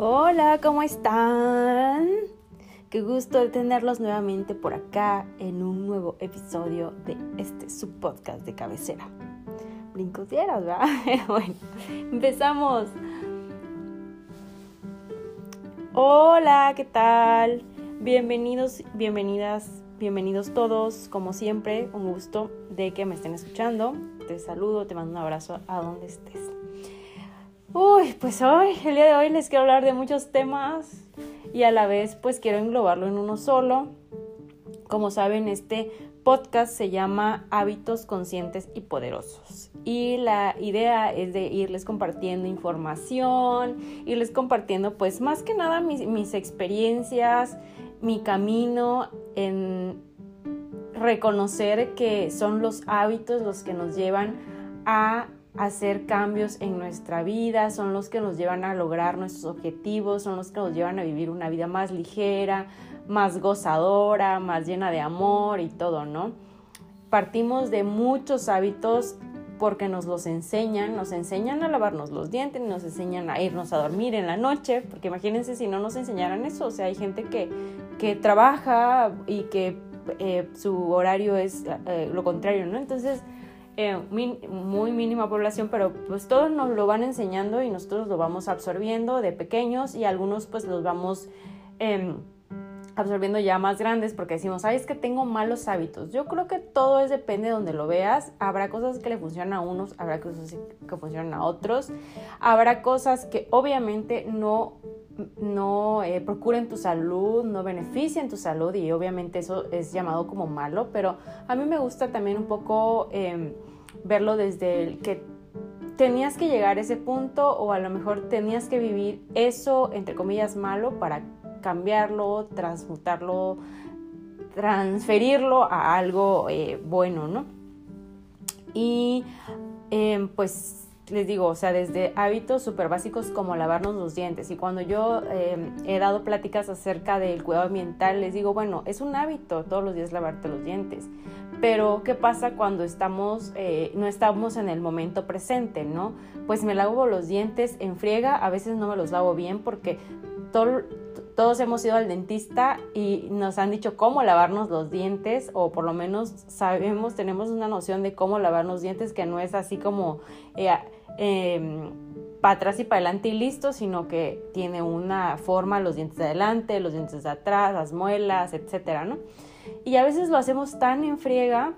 Hola, ¿cómo están? Qué gusto tenerlos nuevamente por acá en un nuevo episodio de este subpodcast de cabecera. Brincos ¿verdad? bueno, empezamos. Hola, ¿qué tal? Bienvenidos, bienvenidas, bienvenidos todos. Como siempre, un gusto de que me estén escuchando. Te saludo, te mando un abrazo a donde estés. Uy, pues hoy, el día de hoy les quiero hablar de muchos temas y a la vez pues quiero englobarlo en uno solo. Como saben, este podcast se llama Hábitos Conscientes y Poderosos. Y la idea es de irles compartiendo información, irles compartiendo pues más que nada mis, mis experiencias, mi camino en reconocer que son los hábitos los que nos llevan a hacer cambios en nuestra vida, son los que nos llevan a lograr nuestros objetivos, son los que nos llevan a vivir una vida más ligera, más gozadora, más llena de amor y todo, ¿no? Partimos de muchos hábitos porque nos los enseñan, nos enseñan a lavarnos los dientes, nos enseñan a irnos a dormir en la noche, porque imagínense si no nos enseñaran eso, o sea, hay gente que, que trabaja y que eh, su horario es eh, lo contrario, ¿no? Entonces, eh, muy mínima población, pero pues todos nos lo van enseñando y nosotros lo vamos absorbiendo de pequeños y algunos pues los vamos em, absorbiendo ya más grandes porque decimos, ay, es que tengo malos hábitos. Yo creo que todo es depende de donde lo veas. Habrá cosas que le funcionan a unos, habrá cosas que funcionan a otros. Habrá cosas que obviamente no no eh, procuren tu salud, no beneficien tu salud y obviamente eso es llamado como malo, pero a mí me gusta también un poco em, verlo desde el que tenías que llegar a ese punto o a lo mejor tenías que vivir eso, entre comillas, malo para cambiarlo, transmutarlo, transferirlo a algo eh, bueno, ¿no? Y em, pues les digo, o sea, desde hábitos súper básicos como lavarnos los dientes. Y cuando yo em, he dado pláticas acerca del cuidado ambiental, les digo, bueno, es un hábito todos los días lavarte los dientes. Pero, ¿qué pasa cuando estamos, eh, no estamos en el momento presente, no? Pues me lavo los dientes en friega, a veces no me los lavo bien porque todos hemos ido al dentista y nos han dicho cómo lavarnos los dientes, o por lo menos sabemos, tenemos una noción de cómo lavarnos los dientes, que no es así como eh, em, para atrás y para adelante y listo, sino que tiene una forma, los dientes de adelante, los dientes de atrás, las muelas, etcétera, ¿no? Y a veces lo hacemos tan en friega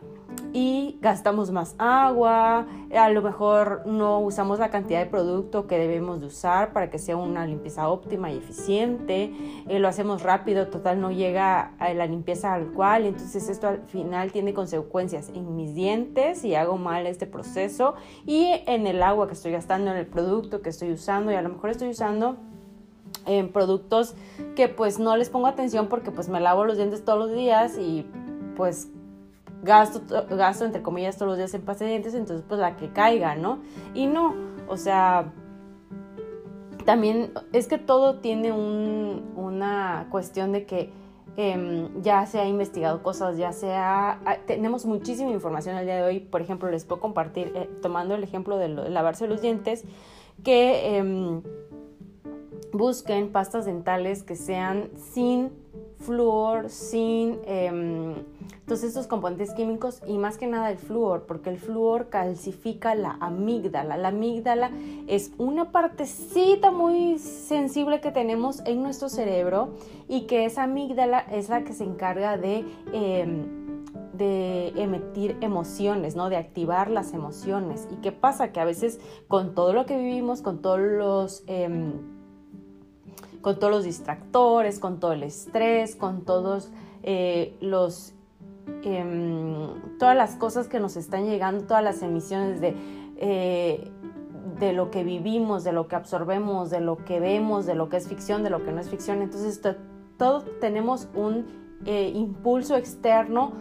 y gastamos más agua, a lo mejor no usamos la cantidad de producto que debemos de usar para que sea una limpieza óptima y eficiente, eh, lo hacemos rápido, total no llega a la limpieza al cual, entonces esto al final tiene consecuencias en mis dientes y hago mal este proceso y en el agua que estoy gastando, en el producto que estoy usando. Y a lo mejor estoy usando en productos que pues no les pongo atención porque pues me lavo los dientes todos los días y pues gasto, gasto entre comillas todos los días en pasta de dientes, entonces pues la que caiga, ¿no? Y no, o sea, también es que todo tiene una cuestión de que em, ya se ha investigado cosas, ya se ha... Tenemos muchísima información al día de hoy, por ejemplo, les puedo compartir, eh, tomando el ejemplo de, lavarse los dientes, que... Em, busquen pastas dentales que sean sin flúor, sin eh, todos estos componentes químicos y más que nada el flúor, porque el flúor calcifica la amígdala. La amígdala es una partecita muy sensible que tenemos en nuestro cerebro y que esa amígdala es la que se encarga de... Em, de emitir emociones, ¿no? De activar las emociones. ¿Y qué pasa? Que a veces con todo lo que vivimos, con todos los... Em, con todos los distractores, con todo el estrés, con todos eh, los em, todas las cosas que nos están llegando, todas las emisiones de, eh, de lo que vivimos, de lo que absorbemos, de lo que vemos, de lo que es ficción, de lo que no es ficción. Entonces, todos tenemos un eh, impulso externo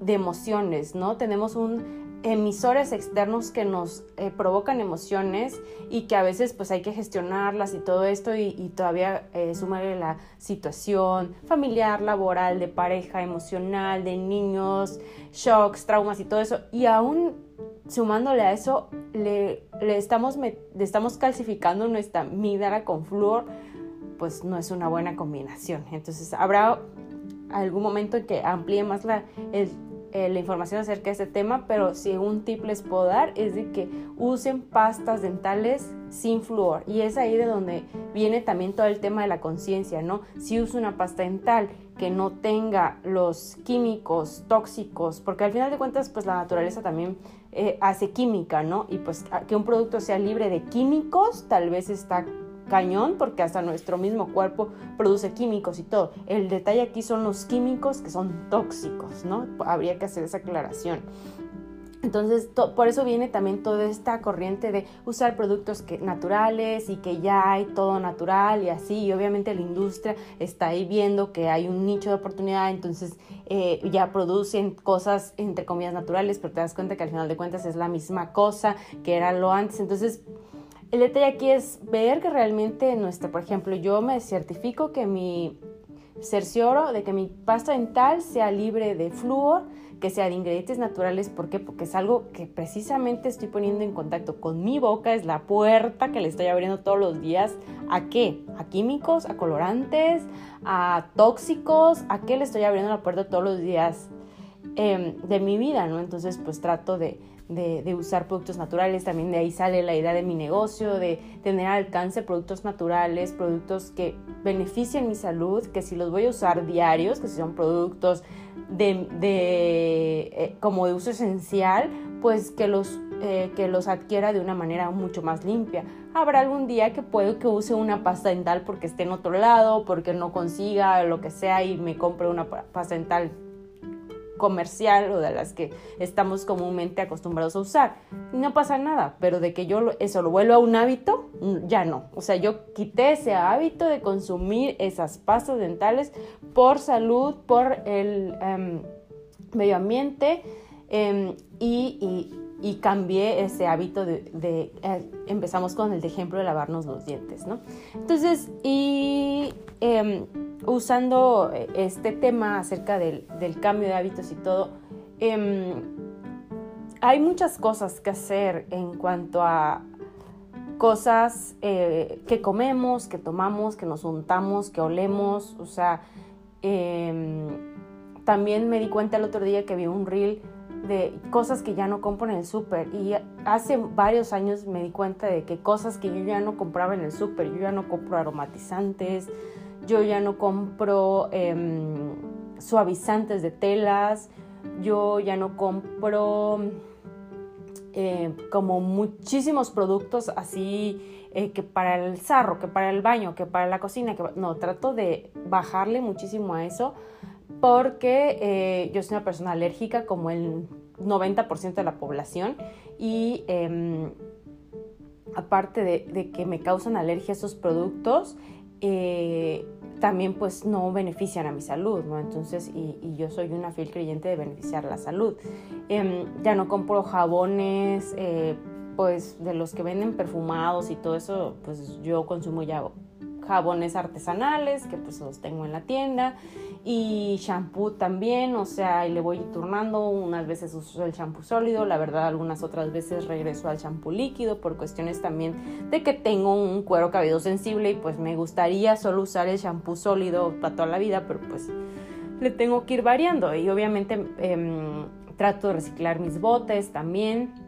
de emociones, ¿no? Tenemos un emisores externos que nos eh, provocan emociones y que a veces pues hay que gestionarlas y todo esto y, todavía eh, sumarle la situación familiar, laboral, de pareja, emocional, de niños, shocks, traumas y todo eso y aún sumándole a eso le, le estamos, le estamos calcificando nuestra amígdala con flúor pues no es una buena combinación. Entonces habrá algún momento en que amplíe más la, eh, la información acerca de este tema, pero si un tip les puedo dar es de que usen pastas dentales sin flúor. Y es ahí de donde viene también todo el tema de la conciencia, ¿no? Si uso una pasta dental que no tenga los químicos tóxicos, porque al final de cuentas, pues la naturaleza también eh, hace química, ¿no? Y pues que un producto sea libre de químicos, tal vez está cañón porque hasta nuestro mismo cuerpo produce químicos y todo. El detalle aquí son los químicos que son tóxicos, ¿no? Habría que hacer esa aclaración. Entonces, por eso viene también toda esta corriente de usar productos que, naturales y que ya hay todo natural y así. Y obviamente la industria está ahí viendo que hay un nicho de oportunidad, entonces eh, ya producen cosas entre comillas naturales, pero te das cuenta que al final de cuentas es la misma cosa que era lo antes. Entonces, el detalle aquí es ver que realmente nuestra, por ejemplo, yo me certifico que mi cercioro de que mi pasta dental sea libre de flúor, que sea de ingredientes naturales. ¿Por qué? Porque es algo que precisamente estoy poniendo en contacto con mi boca, es la puerta que le estoy abriendo todos los días. ¿A qué? ¿A químicos? ¿A colorantes? ¿A tóxicos? ¿A qué le estoy abriendo la puerta todos los días em, de mi vida? ¿no? Entonces, pues trato de de, usar productos naturales, también de ahí sale la idea de mi negocio, de tener alcance productos naturales, productos que beneficien mi salud, que si los voy a usar diarios, que si son productos de, eh, como de uso esencial, pues que los, eh, que los adquiera de una manera mucho más limpia. Habrá algún día que puedo que use una pasta dental porque esté en otro lado, porque no consiga lo que sea y me compre una pasta dental comercial o de las que estamos comúnmente acostumbrados a usar. No pasa nada, pero de que yo eso lo vuelva a un hábito, mm, ya no. O sea, yo quité ese hábito de consumir esas pastas dentales por salud, por el em, medio ambiente em, y, cambié ese hábito de, eh, empezamos con el ejemplo de lavarnos los dientes, ¿no? Entonces, y em, usando este tema acerca del, cambio de hábitos y todo, em, hay muchas cosas que hacer en cuanto a cosas eh, que comemos, que tomamos, que nos untamos, que olemos, o sea, em, también me di cuenta el otro día que vi un reel de cosas que ya no compro en el súper. Y hace varios años me di cuenta de que cosas que yo ya no compraba en el súper, yo ya no compro aromatizantes, yo ya no compro em, suavizantes de telas, yo ya no compro eh, como muchísimos productos así eh, que para el sarro, que para el baño, que para la cocina, que no, trato de bajarle muchísimo a eso porque eh, yo soy una persona alérgica como el 90% de la población y em, aparte de, que me causan alergia esos productos, eh, también pues no benefician a mi salud, ¿no? Entonces, y, yo soy una fiel creyente de beneficiar la salud. Em, ya no compro jabones, eh, pues de los que venden perfumados y todo eso, pues yo consumo ya jabones artesanales que pues los tengo en la tienda y shampoo también, o sea, y le voy turnando, unas veces uso el shampoo sólido, la verdad algunas otras veces regreso al shampoo líquido por cuestiones también de que tengo un cuero cabelludo sensible y pues me gustaría solo usar el shampoo sólido para toda la vida, pero pues le tengo que ir variando y obviamente em, trato de reciclar mis botes también.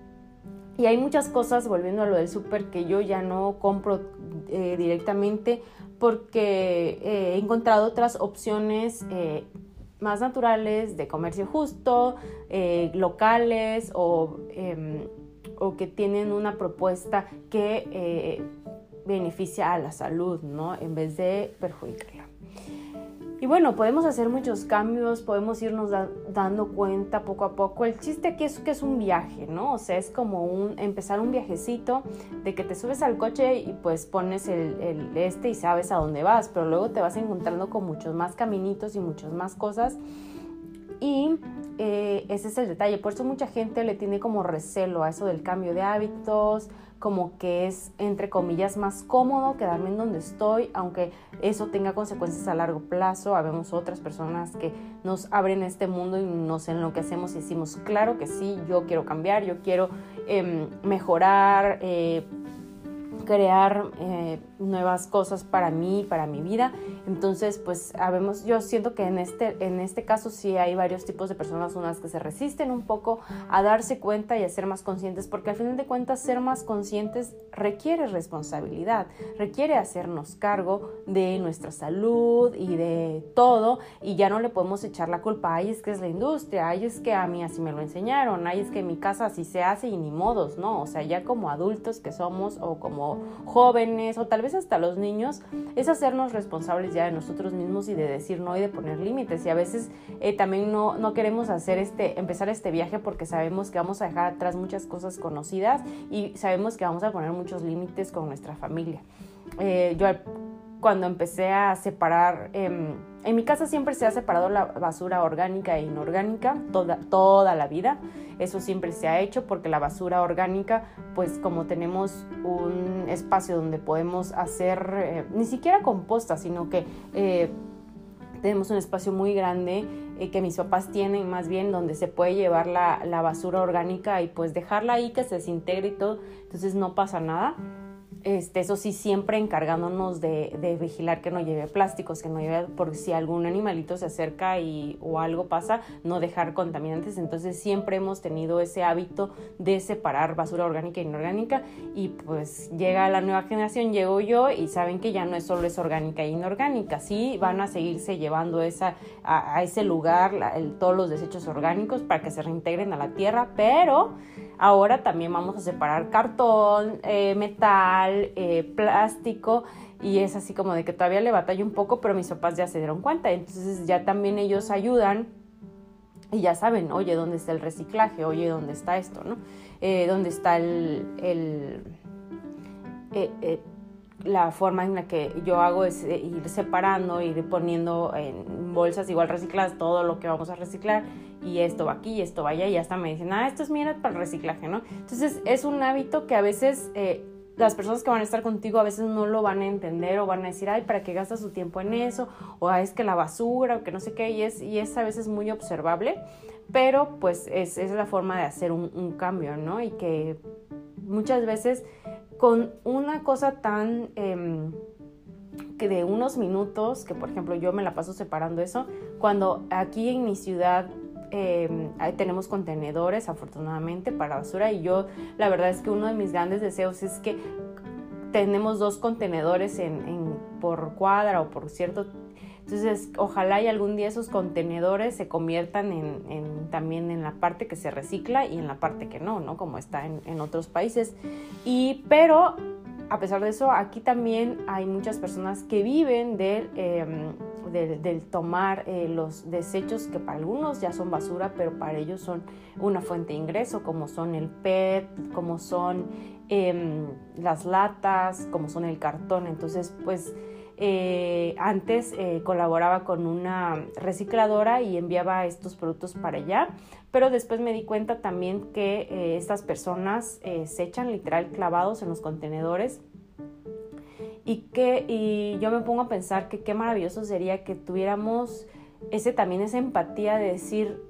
Y hay muchas cosas, volviendo a lo del súper, que yo ya no compro eh, directamente porque eh, he encontrado otras opciones eh, más naturales de comercio justo, locales em, o, que tienen una propuesta que beneficia a la salud, ¿no? En vez de perjudicarla. Y bueno, podemos hacer muchos cambios, podemos irnos dando cuenta poco a poco. El chiste aquí es que es un viaje, ¿no? O sea, es como un empezar un viajecito de que te subes al coche y pues pones el, este y sabes a dónde vas, pero luego te vas encontrando con muchos más caminitos y muchas más cosas. Y eh, ese es el detalle. Por eso mucha gente le tiene como recelo a eso del cambio de hábitos, como que es, entre comillas, más cómodo quedarme en donde estoy, aunque eso tenga consecuencias a largo plazo. Habemos otras personas que nos abren este mundo y nos enloquecemos y decimos, claro que sí, yo quiero cambiar, yo quiero em, mejorar. Eh, crear eh, nuevas cosas para mí, para mi vida. Entonces, pues, habemos, yo siento que en este, en este caso sí hay varios tipos de personas, unas que se resisten un poco a darse cuenta y a ser más conscientes, porque al final de cuentas ser más conscientes requiere responsabilidad, requiere hacernos cargo de nuestra salud y de todo, y ya no le podemos echar la culpa, ay, es que es la industria, ay, es que a mí así me lo enseñaron, ay, es que en mi casa así se hace y ni modos, ¿no? O sea, ya como adultos que somos o como jóvenes o tal vez hasta los niños, es hacernos responsables ya de nosotros mismos y de decir no y de poner límites. Y a veces eh, también no, no queremos hacer este, empezar este viaje porque sabemos que vamos a dejar atrás muchas cosas conocidas y sabemos que vamos a poner muchos límites con nuestra familia. Eh, yo cuando empecé a separar, em, en mi casa siempre se ha separado la basura orgánica e inorgánica toda, toda la vida. Eso siempre se ha hecho porque la basura orgánica, pues como tenemos un espacio donde podemos hacer, eh, ni siquiera composta, sino que eh, tenemos un espacio muy grande eh, que mis papás tienen más bien donde se puede llevar la, la basura orgánica y pues dejarla ahí que se desintegre y todo, entonces no pasa nada. Este, eso sí, siempre encargándonos de, vigilar que no lleve plásticos, que no lleve, por si algún animalito se acerca y, o algo pasa, no dejar contaminantes. Entonces siempre hemos tenido ese hábito de separar basura orgánica e inorgánica y pues llega la nueva generación, llego yo y saben que ya no es solo es orgánica e inorgánica, sí van a seguirse llevando esa, a, ese lugar todos los desechos orgánicos para que se reintegren a la tierra, pero Ahora también vamos a separar cartón, eh, metal, eh, plástico y es así como de que todavía le batalla un poco, pero mis papás ya se dieron cuenta. Entonces ya también ellos ayudan y ya saben, oye, ¿dónde está el reciclaje? Oye, ¿dónde está esto? ¿no? Eh, ¿Dónde está el... el la forma en la que yo hago es ir separando, ir poniendo en bolsas igual recicladas todo lo que vamos a reciclar y esto va aquí y esto va allá y hasta me dicen, ah, esto es mira para el reciclaje, ¿no? Entonces es un hábito que a veces eh, las personas que van a estar contigo a veces no lo van a entender o van a decir, ay, ¿para qué gastas su tiempo en eso? O ah, es que la basura o que no sé qué, y es, y es a veces muy observable, pero pues es, es la forma de hacer un cambio, ¿no? Y que muchas veces con una cosa tan... Eh, que de unos minutos, que por ejemplo yo me la paso separando eso, cuando aquí en mi ciudad eh, tenemos contenedores afortunadamente para basura y yo la verdad es que uno de mis grandes deseos es que tenemos dos contenedores en, por cuadra o por cierto entonces, ojalá y algún día esos contenedores se conviertan en, también en la parte que se recicla y en la parte que no, ¿no? Como está en, otros países. Y, pero, a pesar de eso, aquí también hay muchas personas que viven del, em, del, tomar eh, los desechos que para algunos ya son basura, pero para ellos son una fuente de ingreso, como son el PET, como son em, las latas, como son el cartón. Entonces, pues eh, antes eh, colaboraba con una recicladora y enviaba estos productos para allá, pero después me di cuenta también que eh, estas personas se echan literal clavados en los contenedores y que y yo me pongo a pensar que qué maravilloso sería que tuviéramos ese también esa empatía de decir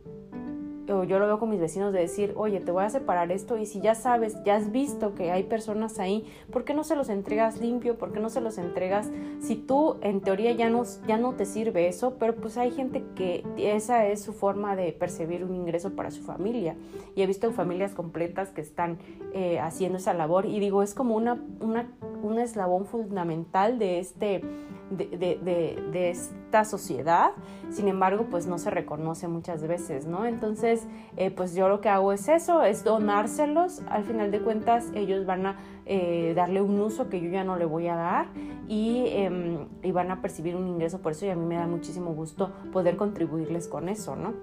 yo lo veo con mis vecinos de decir, oye, te voy a separar esto y si ya sabes, ya has visto que hay personas ahí, ¿por qué no se los entregas limpio? ¿Por qué no se los entregas si tú en teoría ya no, ya no te sirve eso? Pero pues hay gente que esa es su forma de percibir un ingreso para su familia y he visto familias completas que están eh, haciendo esa labor y digo, es como una, una, un eslabón fundamental de este de, esta sociedad, sin embargo, pues no se reconoce muchas veces, ¿no? Entonces, eh, pues yo lo que hago es eso, es donárselos, al final de cuentas ellos van a eh, darle un uso que yo ya no le voy a dar em, y, van a percibir un ingreso por eso y a mí me da muchísimo gusto poder contribuirles con eso, ¿no?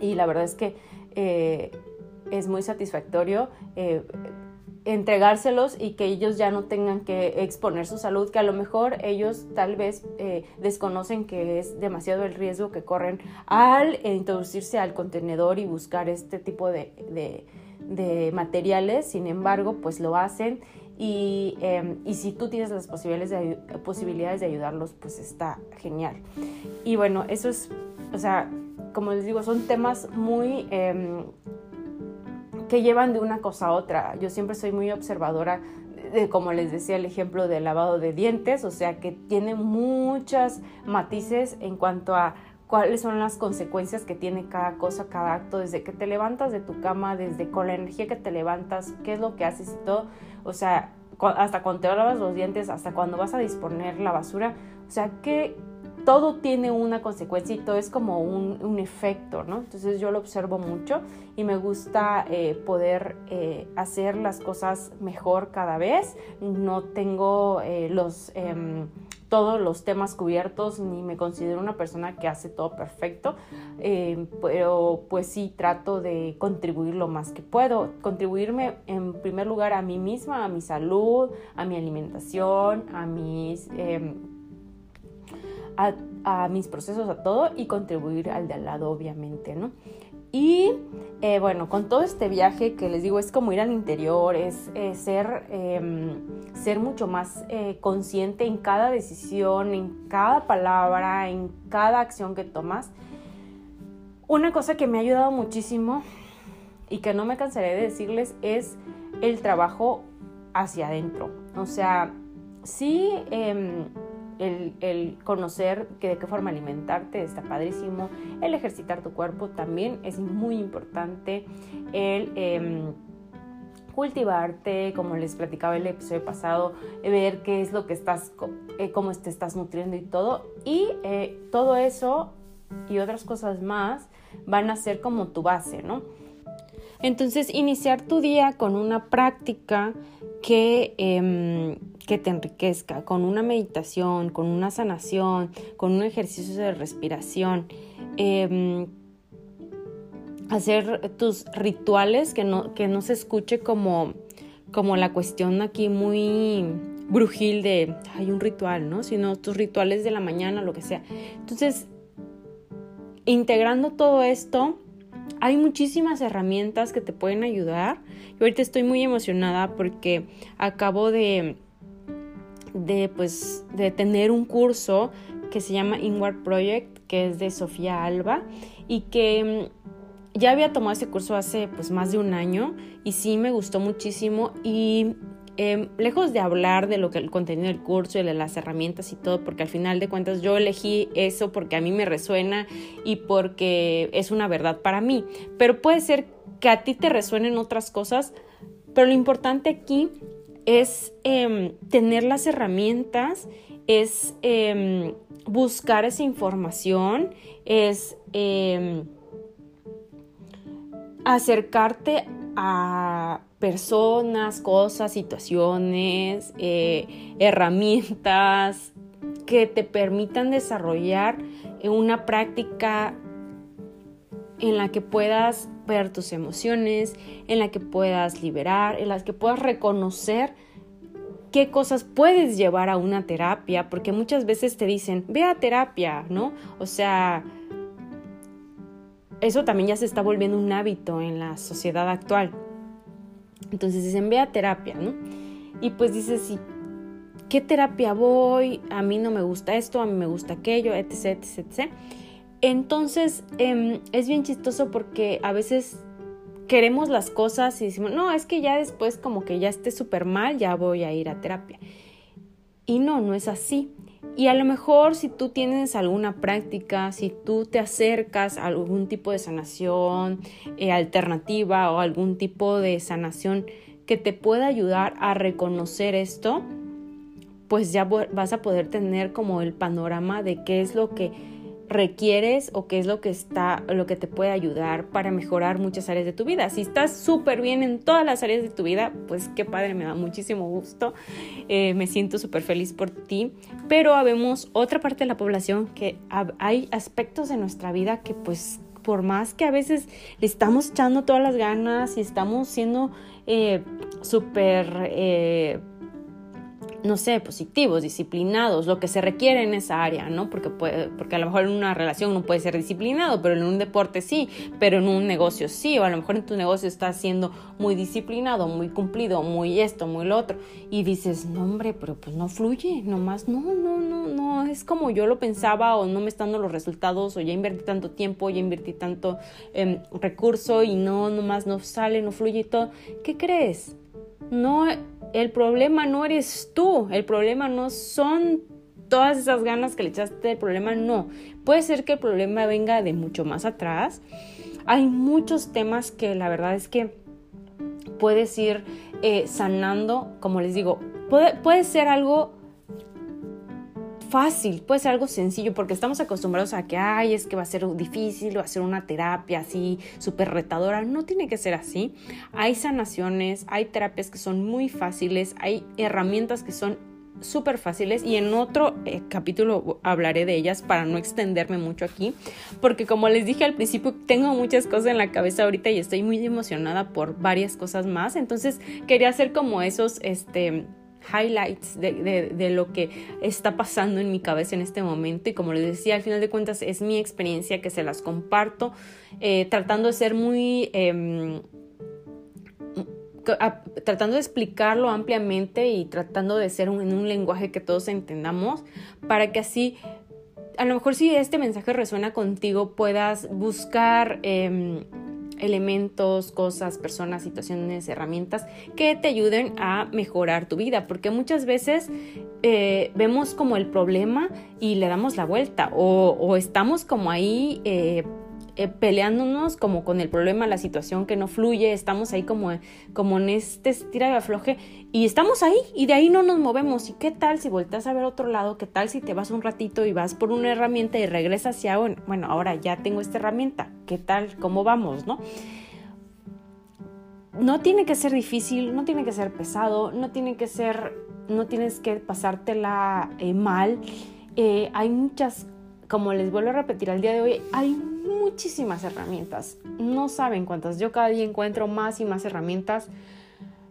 Y la verdad es que eh, es muy satisfactorio entregárselos y que ellos ya no tengan que exponer su salud, que a lo mejor ellos tal vez eh, desconocen que es demasiado el riesgo que corren al introducirse al contenedor y buscar este tipo de, materiales, sin embargo, pues lo hacen y, em, y, si tú tienes las posibilidades de, posibilidades de ayudarlos, pues está genial. Y bueno, eso es, o sea, como les digo, son temas muy em, que llevan de una cosa a otra. Yo siempre soy muy observadora como les decía el ejemplo del lavado de dientes, o sea que tiene muchas matices en cuanto a cuáles son las consecuencias que tiene cada cosa, cada acto, desde que te levantas de tu cama, desde con la energía que te levantas, qué es lo que haces y todo, o sea, hasta cuando te lavas los dientes, hasta cuando vas a disponer la basura, o sea, que todo tiene una consecuencia y todo es como un, efecto, ¿no? Entonces yo lo observo mucho y me gusta eh, poder eh, hacer las cosas mejor cada vez. No tengo eh, los em, todos los temas cubiertos, ni me considero una persona que hace todo perfecto, pero pues sí trato de contribuir lo más que puedo, contribuirme en primer lugar a mí misma, a mi salud, a mi alimentación, a mis... Em, a, mis procesos, a todo y contribuir al de al lado, obviamente, ¿no? Y eh, bueno, con todo este viaje que les digo es como ir al interior, es ser, em, ser mucho más eh, consciente en cada decisión, en cada palabra, en cada acción que tomas. Una cosa que me ha ayudado muchísimo y que no me cansaré de decirles es el trabajo hacia adentro. O sea, sí el, conocer de qué forma alimentarte está padrísimo, el ejercitar tu cuerpo también es muy importante, el em, cultivarte, como les platicaba el episodio pasado, ver qué es lo que estás, eh, cómo te estás nutriendo y todo, y eh, todo eso y otras cosas más van a ser como tu base, ¿no? Entonces, iniciar tu día con una práctica que, em, que te enriquezca, con una meditación, con una sanación, con un ejercicio de respiración. Em, hacer tus rituales, que no, que no se escuche como, como la cuestión aquí muy brujil de hay un ritual, ¿no? Sino tus rituales de la mañana, lo que sea. Entonces, integrando todo esto, hay muchísimas herramientas que te pueden ayudar. Yo ahorita estoy muy emocionada porque acabo de, de, pues, de tener un curso que se llama Inward Project, que es de Sofía Alba y que mm, ya había tomado ese curso hace pues más de un año y sí me gustó muchísimo y Em, lejos de hablar de lo que el contenido del curso y de las herramientas y todo, porque al final de cuentas yo elegí eso porque a mí me resuena y porque es una verdad para mí, pero puede ser que a ti te resuenen otras cosas, pero lo importante aquí es em, tener las herramientas, es em, buscar esa información, es acercarte a personas, cosas, situaciones, eh, herramientas que te permitan desarrollar una práctica en la que puedas ver tus emociones, en la que puedas liberar, en la que puedas reconocer qué cosas puedes llevar a una terapia, porque muchas veces te dicen, ve a terapia, ¿no? O sea, eso también ya se está volviendo un hábito en la sociedad actual. Entonces dicen, ve a terapia, ¿no? Y pues dices, sí, ¿qué terapia voy? A mí no me gusta esto, a mí me gusta aquello, etc, etc, etc. Entonces em, es bien chistoso porque a veces queremos las cosas y decimos, no, es que ya después como que ya esté súper mal, ya voy a ir a terapia. Y no, no es así. Y a lo mejor si tú tienes alguna práctica, si tú te acercas a algún tipo de sanación eh, alternativa o algún tipo de sanación que te pueda ayudar a reconocer esto, pues ya vas a poder tener como el panorama de qué es lo que requieres o qué es lo que está, lo que te puede ayudar para mejorar muchas áreas de tu vida. Si estás súper bien en todas las áreas de tu vida, pues qué padre, me da muchísimo gusto, eh, me siento súper feliz por ti, pero habemos otra parte de la población que hay aspectos de nuestra vida que pues por más que a veces le estamos echando todas las ganas y estamos siendo eh, súper... Eh, no sé, positivos, disciplinados, lo que se requiere en esa área, ¿no? Porque, puede, porque a lo mejor en una relación no puede ser disciplinado, pero en un deporte sí, pero en un negocio sí, o a lo mejor en tu negocio estás siendo muy disciplinado, muy cumplido, muy esto, muy lo otro, y dices, no hombre, pero pues no fluye, nomás, no, no, no, no, es como yo lo pensaba, o no me están dando los resultados, o ya invertí tanto tiempo, ya invertí tanto eh, recurso, y no, nomás no sale, no fluye y todo. ¿Qué crees? No el problema no eres tú, el problema no son todas esas ganas que le echaste, el problema no. Puede ser que el problema venga de mucho más atrás. Hay muchos temas que la verdad es que puedes ir eh, sanando, como les digo, puede, puede ser algo fácil, puede ser algo sencillo, porque estamos acostumbrados a que, ay, es que va a ser difícil, va a ser una terapia así súper retadora. No tiene que ser así. Hay sanaciones, hay terapias que son muy fáciles, hay herramientas que son súper fáciles y en otro eh, capítulo hablaré de ellas para no extenderme mucho aquí, porque como les dije al principio, tengo muchas cosas en la cabeza ahorita y estoy muy emocionada por varias cosas más, entonces quería hacer como esos, este highlights de, lo que está pasando en mi cabeza en este momento. Y como les decía al final de cuentas es mi experiencia que se las comparto eh, tratando de ser muy em, tratando de explicarlo ampliamente y tratando de ser en un lenguaje que todos entendamos para que así a lo mejor si este mensaje resuena contigo puedas buscar em, elementos, cosas, personas, situaciones, herramientas que te ayuden a mejorar tu vida, porque muchas veces eh, vemos como el problema y le damos la vuelta o, estamos como ahí eh, eh, peleándonos como con el problema, la situación que no fluye, estamos ahí como, como en este estira y afloje y estamos ahí y de ahí no nos movemos. ¿Y qué tal si volteas a ver otro lado? ¿Qué tal si te vas un ratito y vas por una herramienta y regresas hacia, bueno, ahora ya tengo esta herramienta, ¿qué tal? ¿Cómo vamos? ¿No? No tiene que ser difícil, no tiene que ser pesado, no tiene que ser, no tienes que pasártela eh, mal. Eh, hay muchas, como les vuelvo a repetir al día de hoy, hay muchísimas herramientas. No saben cuántas. Yo cada día encuentro más y más herramientas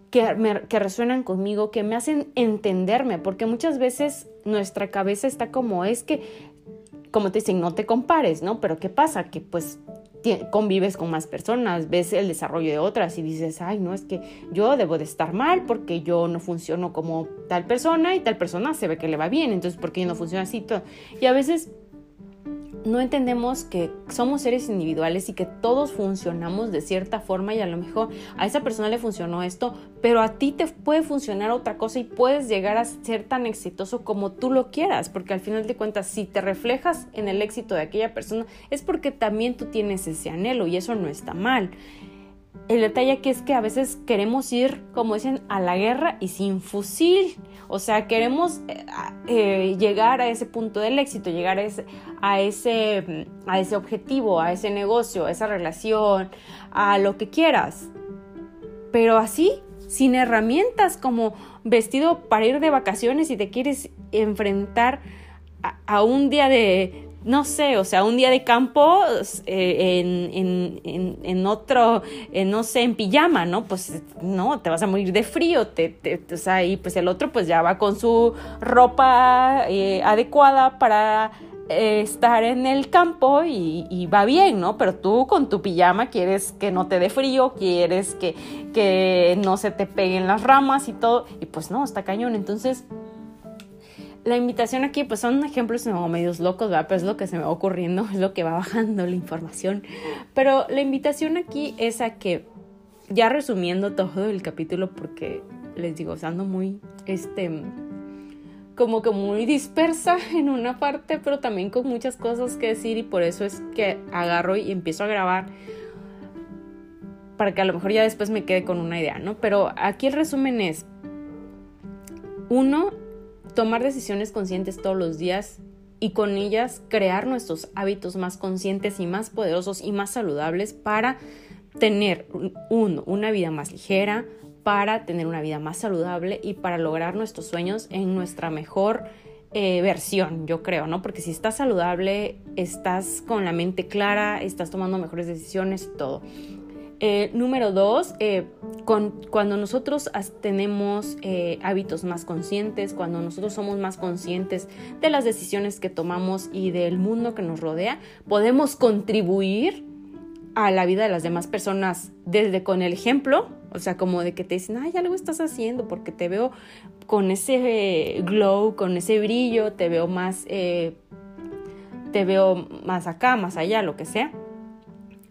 que, me, que resuenan conmigo, que me hacen entenderme, porque muchas veces nuestra cabeza está como es que, como te dicen, no te compares, ¿no? Pero ¿qué pasa? Que pues convives con más personas, ves el desarrollo de otras y dices, ay, no, es que yo debo de estar mal porque yo no funciono como tal persona y tal persona se ve que le va bien, entonces, ¿por qué yo no funciona así? Y a veces no entendemos que somos seres individuales y que todos funcionamos de cierta forma y a lo mejor a esa persona le funcionó esto, pero a ti te puede funcionar otra cosa y puedes llegar a ser tan exitoso como tú lo quieras, porque al final de cuentas si te reflejas en el éxito de aquella persona es porque también tú tienes ese anhelo y eso no está mal. El detalle aquí es que a veces queremos ir, como dicen, a la guerra y sin fusil. O sea, queremos eh, eh, llegar a ese punto del éxito, llegar a ese, a ese, a ese objetivo, a ese negocio, a esa relación, a lo que quieras. Pero así, sin herramientas como vestido para ir de vacaciones y te quieres enfrentar a un día de, no sé, o sea, un día de campo eh, en, otro, no sé, en pijama, ¿no? Pues no, te vas a morir de frío, te, o sea, y pues el otro pues ya va con su ropa eh, adecuada para eh, estar en el campo y, va bien, ¿no? Pero tú con tu pijama quieres que no te dé frío, quieres que, que no se te peguen las ramas y todo, y pues no, está cañón, entonces la invitación aquí, pues son ejemplos como medios locos, ¿verdad? Pero es lo que se me va ocurriendo, es lo que va bajando la información. Pero la invitación aquí es a que, ya resumiendo todo el capítulo, porque les digo, ando muy, este, como que muy dispersa en una parte, pero también con muchas cosas que decir y por eso es que agarro y empiezo a grabar para que a lo mejor ya después me quede con una idea, ¿no? Pero aquí el resumen es, uno, tomar decisiones conscientes todos los días y con ellas crear nuestros hábitos más conscientes y más poderosos y más saludables para tener uno, una vida más ligera, para tener una vida más saludable y para lograr nuestros sueños en nuestra mejor eh, versión, yo creo, ¿no? Porque si estás saludable, estás con la mente clara, estás tomando mejores decisiones y todo. Eh, número dos, eh, cuando nosotros tenemos eh, hábitos más conscientes, cuando nosotros somos más conscientes de las decisiones que tomamos y del mundo que nos rodea, podemos contribuir a la vida de las demás personas desde con el ejemplo, o sea, como de que te dicen, ay, algo estás haciendo porque te veo con ese glow, con ese brillo, te veo más, te veo más acá, más allá, lo que sea.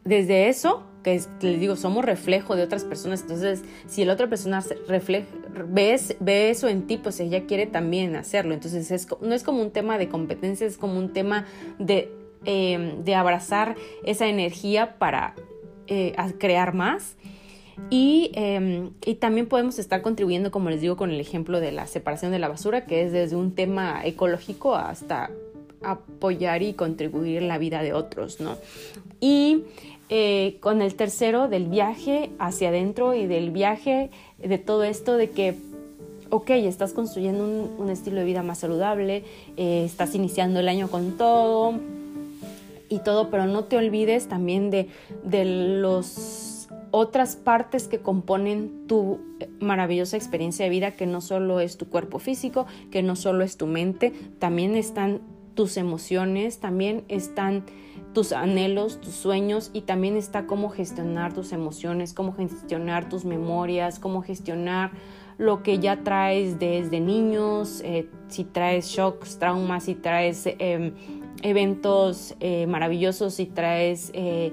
Desde eso que les digo, somos reflejo de otras personas, entonces si la otra persona ves, ve eso en ti, pues ella quiere también hacerlo. Entonces es, no es como un tema de competencia, es como un tema de, em, de abrazar esa energía para eh, crear más. Y, em, y, también podemos estar contribuyendo, como les digo, con el ejemplo de la separación de la basura, que es desde un tema ecológico hasta apoyar y contribuir en la vida de otros, ¿no? Y eh, con el tercero del viaje hacia adentro y del viaje de todo esto de que, ok, estás construyendo un, estilo de vida más saludable, eh, estás iniciando el año con todo y todo, pero no te olvides también de, de los otras partes que componen tu maravillosa experiencia de vida, que no solo es tu cuerpo físico, que no solo es tu mente, también están tus emociones, también están tus anhelos, tus sueños y también está cómo gestionar tus emociones, cómo gestionar tus memorias, cómo gestionar lo que ya traes desde niños, eh, si traes shocks, traumas, si traes em, eventos eh, maravillosos, si traes eh,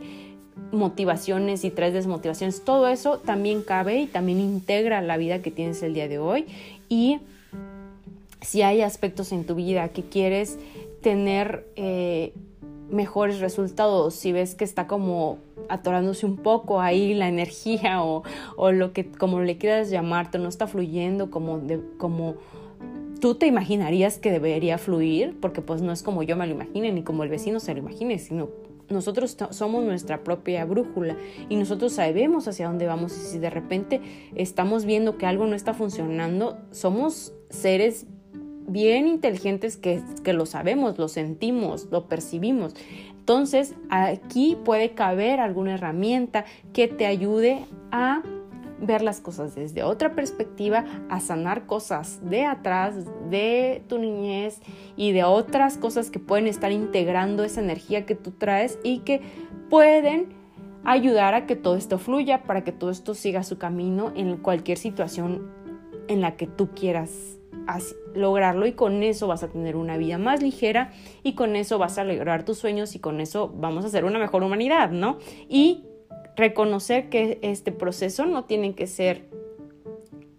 motivaciones, si traes desmotivaciones, todo eso también cabe y también integra la vida que tienes el día de hoy. Y si hay aspectos en tu vida que quieres tener mejores resultados, si ves que está como atorándose un poco ahí la energía o, o lo que como le quieras llamarte, no está fluyendo como, como tú te imaginarías que debería fluir, porque pues no es como yo me lo imagine ni como el vecino se lo imagine, sino nosotros somos nuestra propia brújula y nosotros sabemos hacia dónde vamos y si de repente estamos viendo que algo no está funcionando, somos seres bien inteligentes que, lo sabemos, lo sentimos, lo percibimos. Entonces, aquí puede caber alguna herramienta que te ayude a ver las cosas desde otra perspectiva, a sanar cosas de atrás, de tu niñez y de otras cosas que pueden estar integrando esa energía que tú traes y que pueden ayudar a que todo esto fluya, para que todo esto siga su camino en cualquier situación en la que tú quieras lograrlo y con eso vas a tener una vida más ligera y con eso vas a lograr tus sueños y con eso vamos a ser una mejor humanidad, ¿no? Y reconocer que este proceso no tiene que ser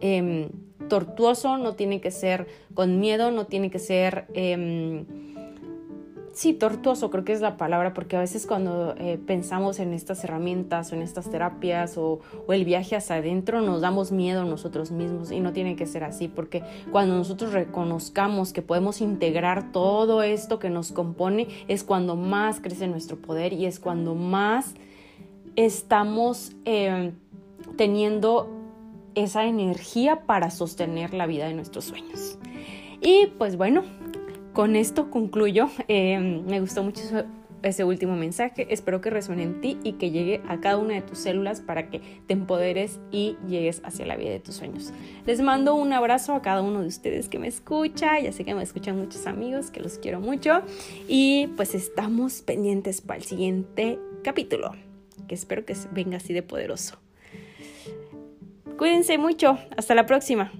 em, tortuoso, no tiene que ser con miedo, no tiene que ser... Em, sí, tortuoso creo que es la palabra, porque a veces cuando eh, pensamos en estas herramientas o en estas terapias o, el viaje hacia adentro, nos damos miedo nosotros mismos y no tiene que ser así, porque cuando nosotros reconozcamos que podemos integrar todo esto que nos compone, es cuando más crece nuestro poder y es cuando más estamos em, teniendo esa energía para sostener la vida de nuestros sueños. Y pues bueno, con esto concluyo. Em, me gustó mucho ese último mensaje. Espero que resuene en ti y que llegue a cada una de tus células para que te empoderes y llegues hacia la vida de tus sueños. Les mando un abrazo a cada uno de ustedes que me escucha. Ya sé que me escuchan muchos amigos, que los quiero mucho. Y pues estamos pendientes para el siguiente capítulo, que espero que venga así de poderoso. Cuídense mucho. Hasta la próxima.